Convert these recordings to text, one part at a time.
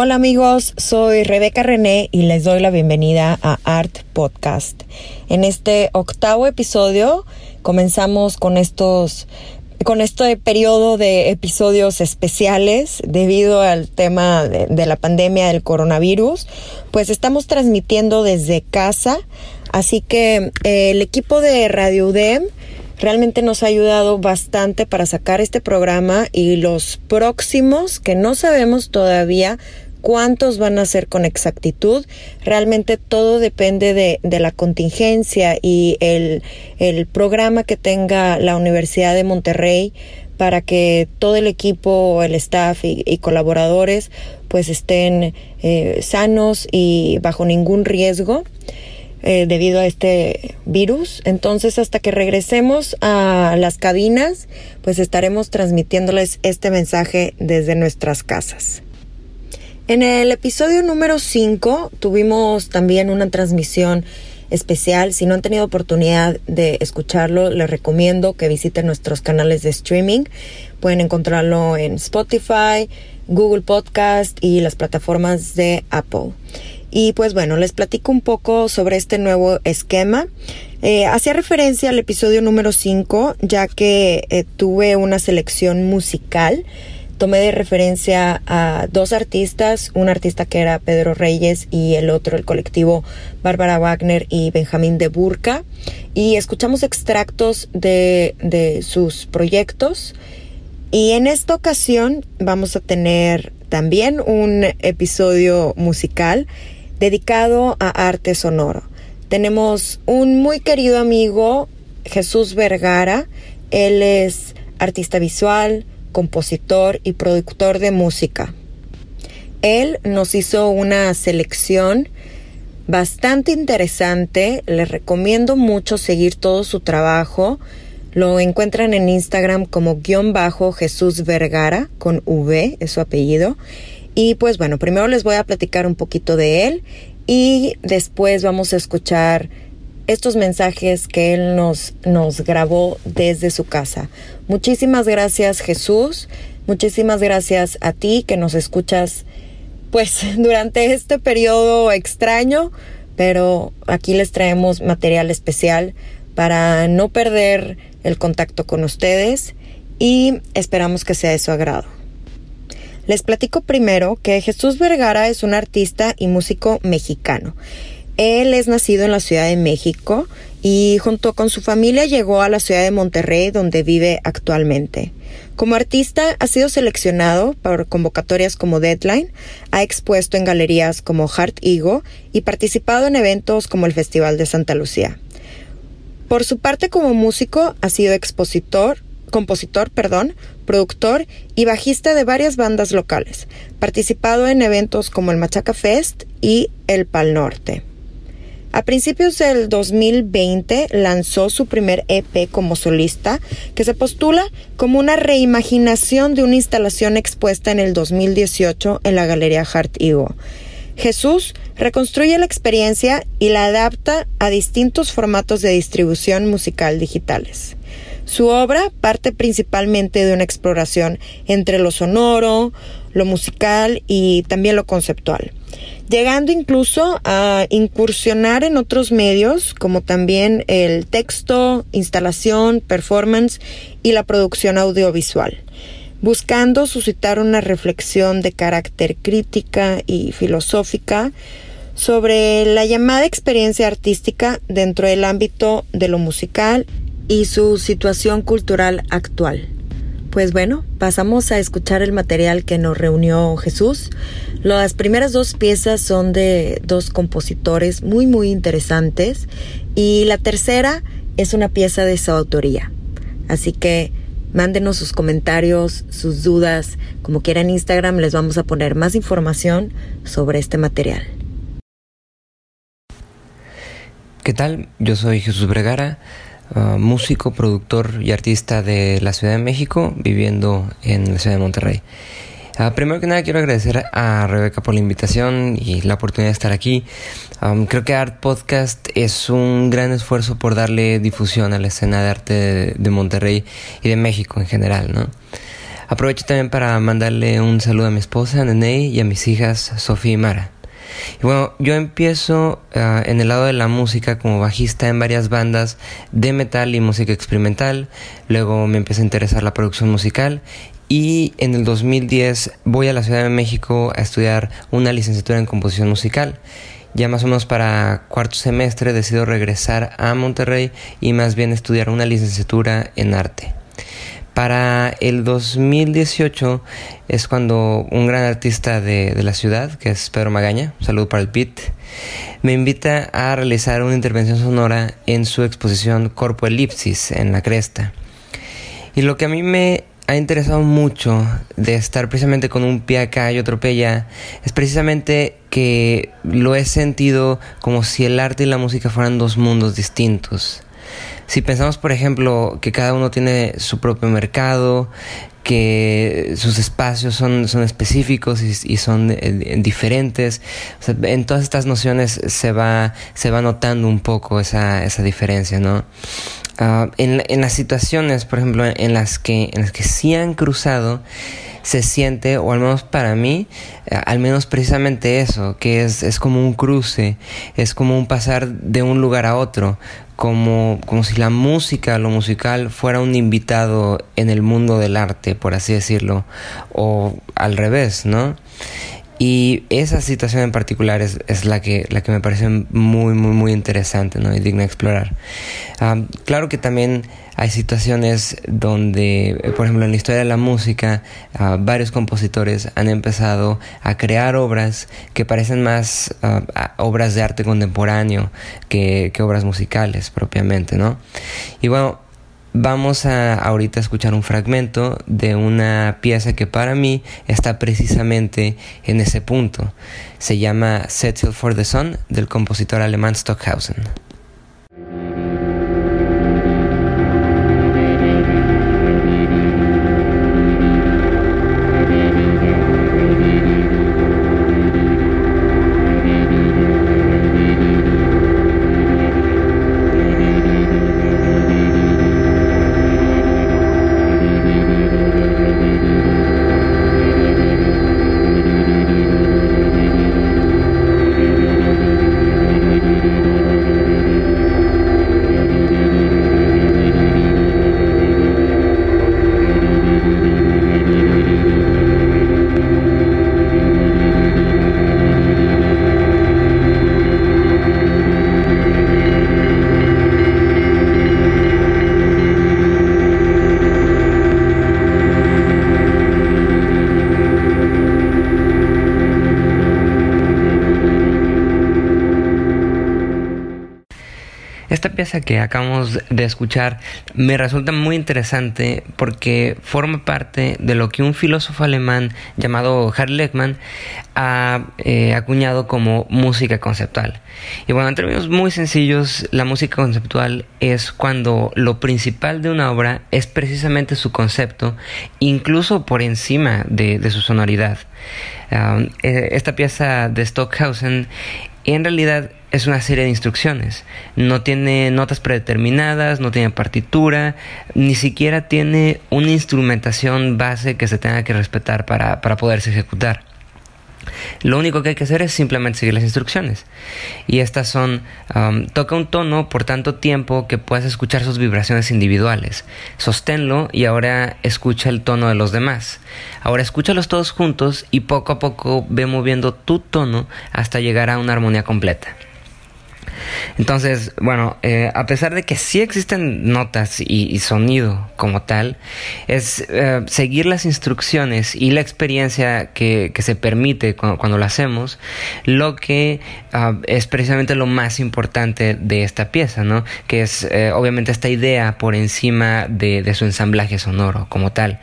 Hola amigos, soy Rebeca René y les doy la bienvenida a Art Podcast. En este octavo episodio comenzamos con estos con este periodo de episodios especiales debido al tema de, la pandemia del coronavirus, pues estamos transmitiendo desde casa, así que eh, el equipo de Radio UDEM realmente nos ha ayudado bastante para sacar este programa y los próximos que no sabemos todavía cuántos van a ser con exactitud. Realmente todo depende de, de la contingencia y el, el, programa que tenga la Universidad de Monterrey para que todo el equipo, el staff y, colaboradores pues estén eh, sanos y bajo ningún riesgo. Eh, debido a este virus. Entonces, hasta que regresemos a las cabinas, pues estaremos transmitiéndoles este mensaje desde nuestras casas. En el episodio número 5 tuvimos también una transmisión especial. Si no han tenido oportunidad de escucharlo, les recomiendo que visiten nuestros canales de streaming. Pueden encontrarlo en Spotify, Google Podcast y las plataformas de Apple. Y pues bueno, les platico un poco sobre este nuevo esquema. Eh, hacía referencia al episodio número 5, ya que eh, tuve una selección musical tomé de referencia a dos artistas, un artista que era Pedro Reyes y el otro el colectivo Bárbara Wagner y Benjamín de Burca y escuchamos extractos de, de sus proyectos y en esta ocasión vamos a tener también un episodio musical dedicado a arte sonoro. Tenemos un muy querido amigo, Jesús Vergara, él es artista visual, compositor y productor de música. Él nos hizo una selección bastante interesante. Les recomiendo mucho seguir todo su trabajo. Lo encuentran en Instagram como guion bajo Jesús Vergara con V, es su apellido. Y pues bueno, primero les voy a platicar un poquito de él y después vamos a escuchar estos mensajes que Él nos, nos grabó desde su casa. Muchísimas gracias Jesús, muchísimas gracias a ti que nos escuchas pues durante este periodo extraño, pero aquí les traemos material especial para no perder el contacto con ustedes y esperamos que sea de su agrado. Les platico primero que Jesús Vergara es un artista y músico mexicano. Él es nacido en la Ciudad de México y junto con su familia llegó a la ciudad de Monterrey donde vive actualmente. Como artista ha sido seleccionado por convocatorias como Deadline, ha expuesto en galerías como Heart Ego y participado en eventos como el Festival de Santa Lucía. Por su parte como músico ha sido expositor, compositor, perdón, productor y bajista de varias bandas locales, participado en eventos como el Machaca Fest y el Pal Norte. A principios del 2020 lanzó su primer EP como solista, que se postula como una reimaginación de una instalación expuesta en el 2018 en la Galería Hart Ego. Jesús reconstruye la experiencia y la adapta a distintos formatos de distribución musical digitales. Su obra parte principalmente de una exploración entre lo sonoro, lo musical y también lo conceptual llegando incluso a incursionar en otros medios como también el texto, instalación, performance y la producción audiovisual, buscando suscitar una reflexión de carácter crítica y filosófica sobre la llamada experiencia artística dentro del ámbito de lo musical y su situación cultural actual. Pues bueno, pasamos a escuchar el material que nos reunió Jesús. Las primeras dos piezas son de dos compositores muy muy interesantes y la tercera es una pieza de su autoría. Así que Mándenos sus comentarios, sus dudas, como quieran Instagram les vamos a poner más información sobre este material. ¿Qué tal? Yo soy Jesús Bregara, uh, músico, productor y artista de la Ciudad de México, viviendo en la Ciudad de Monterrey. Uh, primero que nada quiero agradecer a Rebeca por la invitación y la oportunidad de estar aquí. Um, creo que Art Podcast es un gran esfuerzo por darle difusión a la escena de arte de, Monterrey y de México en general, ¿no? Aprovecho también para mandarle un saludo a mi esposa, Nene, y a mis hijas, Sofía y Mara. Y bueno, yo empiezo uh, en el lado de la música como bajista en varias bandas de metal y música experimental. Luego me empieza a interesar la producción musical y en el 2010 voy a la Ciudad de México a estudiar una licenciatura en composición musical. Ya más o menos para cuarto semestre decido regresar a Monterrey y más bien estudiar una licenciatura en arte. Para el 2018 es cuando un gran artista de, la ciudad, que es Pedro Magaña, salud para el Pit, me invita a realizar una intervención sonora en su exposición Corpo Elipsis en la Cresta. Y lo que a mí me ha interesado mucho de estar precisamente con un pie acá y otro pie es precisamente que lo he sentido como si el arte y la música fueran dos mundos distintos. Si pensamos, por ejemplo, que cada uno tiene su propio mercado, que sus espacios son, son específicos y, son eh, diferentes, en todas estas nociones se va, se va notando un poco esa, esa diferencia, ¿no? Ah, en, en, las situaciones, por ejemplo, en las que, en las que sí han cruzado, se siente, o al menos para mí, eh, al menos precisamente eso, que es, es como un cruce, es como un pasar de un lugar a otro, como, como si la música, lo musical, fuera un invitado en el mundo del arte, por así decirlo, o al revés, ¿no? Y esa situación en particular es, es, la, que, la que me parece muy, muy, muy interesante ¿no? y digna de explorar. Ah, claro que también hay situaciones donde, eh, por ejemplo, en la historia de la música, ah, varios compositores han empezado a crear obras que parecen más ah, obras de arte contemporáneo que, que obras musicales propiamente, ¿no? Y bueno, Vamos a ahorita escuchar un fragmento de una pieza que para mí está precisamente en ese punto. Se llama Settle for the Sun del compositor alemán Stockhausen. Pieza que acabamos de escuchar me resulta muy interesante porque forma parte de lo que un filósofo alemán llamado Harry Leckmann ha eh, acuñado como música conceptual. Y bueno, en términos muy sencillos, la música conceptual es cuando lo principal de una obra es precisamente su concepto, incluso por encima de, su sonoridad. Ah, eh, esta pieza de Stockhausen en realidad es una serie de instrucciones. No tiene notas predeterminadas, no tiene partitura, ni siquiera tiene una instrumentación base que se tenga que respetar para, para poderse ejecutar. Lo único que hay que hacer es simplemente seguir las instrucciones. Y estas son, um, toca un tono por tanto tiempo que puedas escuchar sus vibraciones individuales. Sosténlo y ahora escucha el tono de los demás. Ahora escúchalos todos juntos y poco a poco ve moviendo tu tono hasta llegar a una armonía completa. Entonces, bueno, eh, a pesar de que sí existen notas y, sonido como tal, es eh, seguir las instrucciones y la experiencia que, se permite cuando, lo hacemos, lo que ah, es precisamente lo más importante de esta pieza, ¿no? Que es eh, obviamente esta idea por encima de, de su ensamblaje sonoro como tal.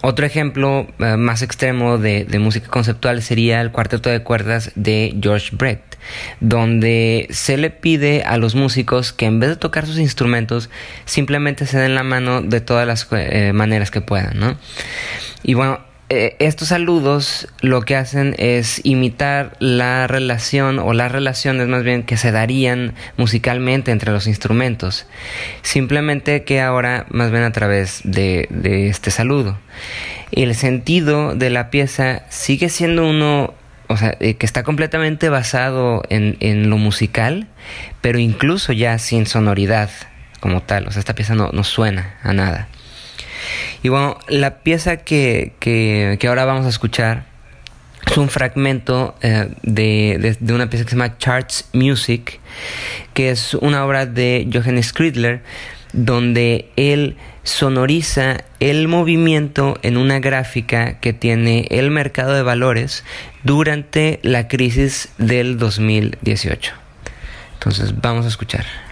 Otro ejemplo eh, más extremo de, música conceptual sería el cuarteto de cuerdas de George Brett, donde se le pide a los músicos que en vez de tocar sus instrumentos, simplemente se den la mano de todas las eh, maneras que puedan, ¿no? Y bueno, eh, estos saludos lo que hacen es imitar la relación o las relaciones más bien que se darían musicalmente entre los instrumentos. Simplemente que ahora más bien a través de, este saludo. El sentido de la pieza sigue siendo uno o sea, eh, que está completamente basado en, lo musical, pero incluso ya sin sonoridad como tal. O sea, esta pieza no suena a nada. Y bueno, la pieza que, que, ahora vamos a escuchar es un fragmento eh, de, de, una pieza que se llama Charts Music, que es una obra de Johannes Kridler, donde él sonoriza el movimiento en una gráfica que tiene el mercado de valores durante la crisis del 2018. Entonces vamos a escuchar.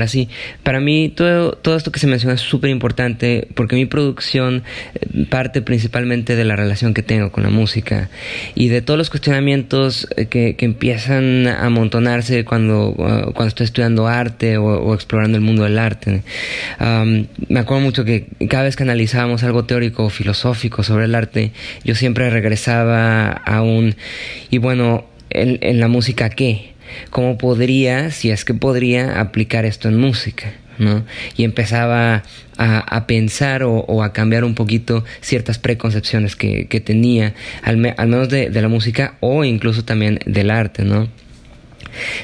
Ahora sí, para mí todo, todo esto que se menciona es súper importante porque mi producción eh, parte principalmente de la relación que tengo con la música y de todos los cuestionamientos eh, que, que empiezan a amontonarse cuando, uh, cuando estoy estudiando arte o, explorando el mundo del arte. me acuerdo mucho que cada vez que analizábamos algo teórico o filosófico sobre el arte, yo siempre regresaba a un, y bueno, en, en la música qué? Cómo podría, si es que podría, aplicar esto en música. ¿no? Y empezaba a, pensar o, a cambiar un poquito ciertas preconcepciones que, tenía, al, menos de, de, la música o incluso también del arte, ¿no?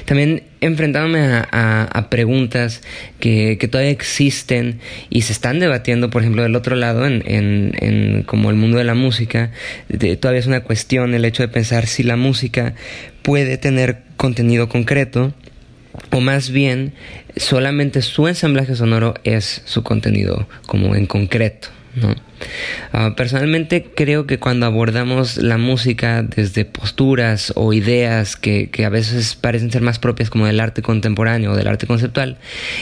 También enfrentándome a, preguntas que, todavía existen y se están debatiendo, por ejemplo, del otro lado, en, como el mundo de la música, todavía es una cuestión el hecho de pensar si la música puede tener contenido concreto o más bien solamente su ensamblaje sonoro es su contenido como en concreto. Ah, personalmente creo que cuando abordamos la música desde posturas o ideas que, a veces parecen ser más propias como del arte contemporáneo o del arte conceptual,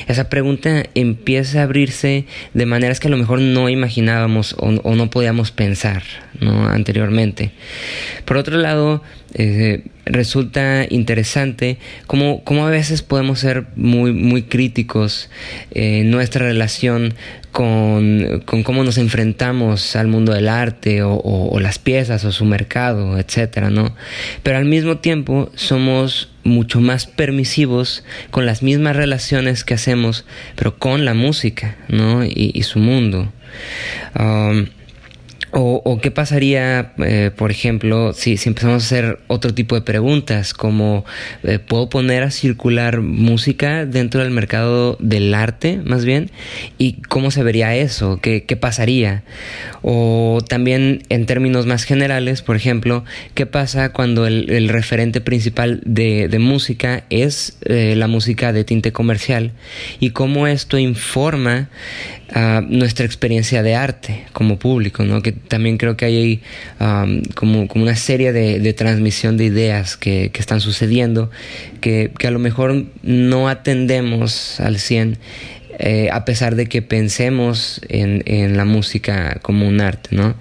esa pregunta empieza a abrirse de maneras que a lo mejor no imaginábamos o, no podíamos pensar anteriormente. Por otro lado, eh, resulta interesante cómo, cómo, a veces podemos ser muy, muy críticos en nuestra relación con, con cómo nos enfrentamos al mundo del arte o, las piezas o su mercado, etcétera, ¿no? Pero al mismo tiempo somos mucho más permisivos con las mismas relaciones que hacemos, pero con la música, ¿no? Y, su mundo. Um, o, qué pasaría, eh, por ejemplo, si, si, empezamos a hacer otro tipo de preguntas, como eh, ¿puedo poner a circular música dentro del mercado del arte, más bien? ¿Y cómo se vería eso? ¿Qué, qué pasaría? O también en términos más generales, por ejemplo, ¿qué pasa cuando el, referente principal de, de música es eh, la música de tinte comercial? ¿Y cómo esto informa nuestra experiencia de arte como público, ¿no? Que También creo que hay como, como, una serie de, transmisión de ideas que, están sucediendo que, a lo mejor no atendemos al 100 eh, a pesar de que pensemos en, en, la música como un arte, ¿no?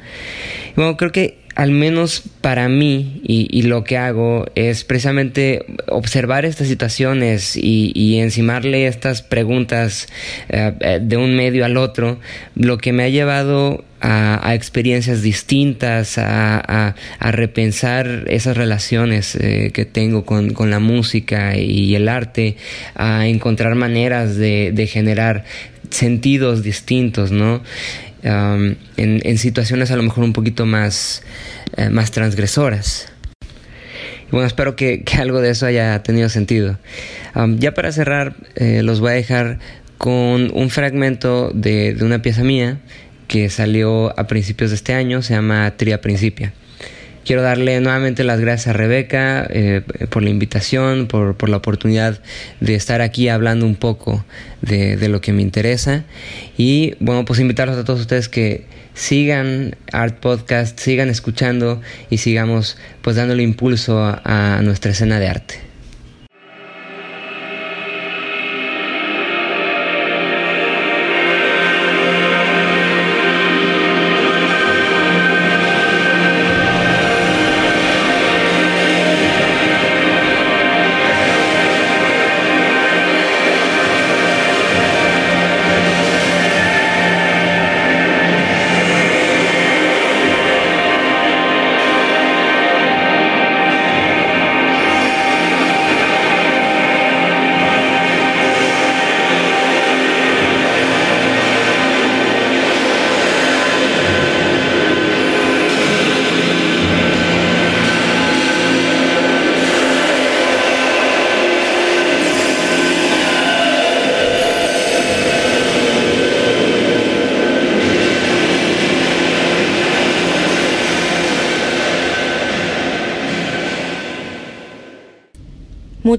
Bueno, creo que al menos para mí y, lo que hago es precisamente observar estas situaciones y, encimarle estas preguntas eh, eh, de un medio al otro, lo que me ha llevado a, experiencias distintas, a, repensar esas relaciones eh, que tengo con, la música y el arte, a encontrar maneras de, de generar sentidos distintos, ¿no? En, situaciones a lo mejor un poquito más, eh, más transgresoras. Y bueno, espero que, algo de eso haya tenido sentido. ya para cerrar, eh, los voy a dejar con un fragmento de, de una pieza mía que salió a principios de este año, se llama Tria Principia. Quiero darle nuevamente las gracias a Rebeca eh, por la invitación, por, la oportunidad de estar aquí hablando un poco de, de, lo que me interesa. Y bueno, pues invitarlos a todos ustedes que sigan Art Podcast, sigan escuchando y sigamos pues dándole impulso a nuestra escena de arte.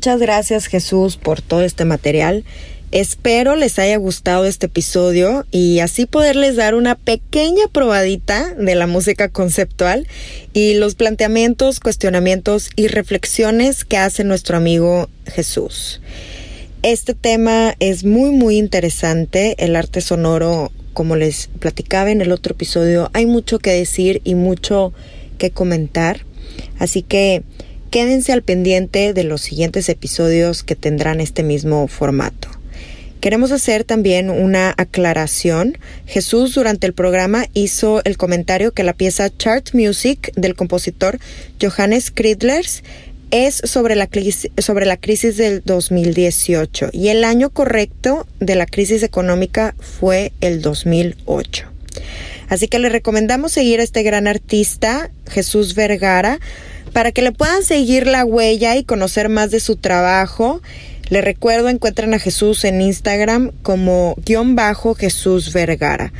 Muchas gracias Jesús por todo este material. Espero les haya gustado este episodio y así poderles dar una pequeña probadita de la música conceptual y los planteamientos, cuestionamientos y reflexiones que hace nuestro amigo Jesús. Este tema es muy muy interesante, el arte sonoro, como les platicaba en el otro episodio, hay mucho que decir y mucho que comentar, así que Quédense al pendiente de los siguientes episodios que tendrán este mismo formato. Queremos hacer también una aclaración. Jesús durante el programa hizo el comentario que la pieza Chart Music del compositor Johannes Kridlers es sobre la, sobre la crisis del 2018 y el año correcto de la crisis económica fue el 2008. Así que le recomendamos seguir a este gran artista, Jesús Vergara, para que le puedan seguir la huella y conocer más de su trabajo, le recuerdo, encuentran a Jesús en Instagram como guion bajo Jesús Vergara.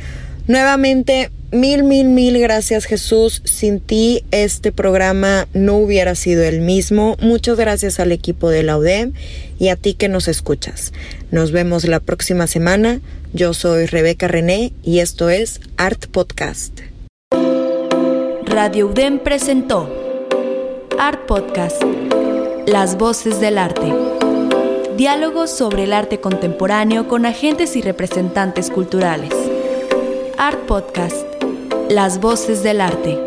Nuevamente, mil, mil, mil gracias Jesús. Sin ti este programa no hubiera sido el mismo. Muchas gracias al equipo de la UDEM y a ti que nos escuchas. Nos vemos la próxima semana. Yo soy Rebeca René y esto es Art Podcast. Radio UDEM presentó Art Podcast. Las voces del arte. Diálogos sobre el arte contemporáneo con agentes y representantes culturales. Art Podcast. Las voces del arte.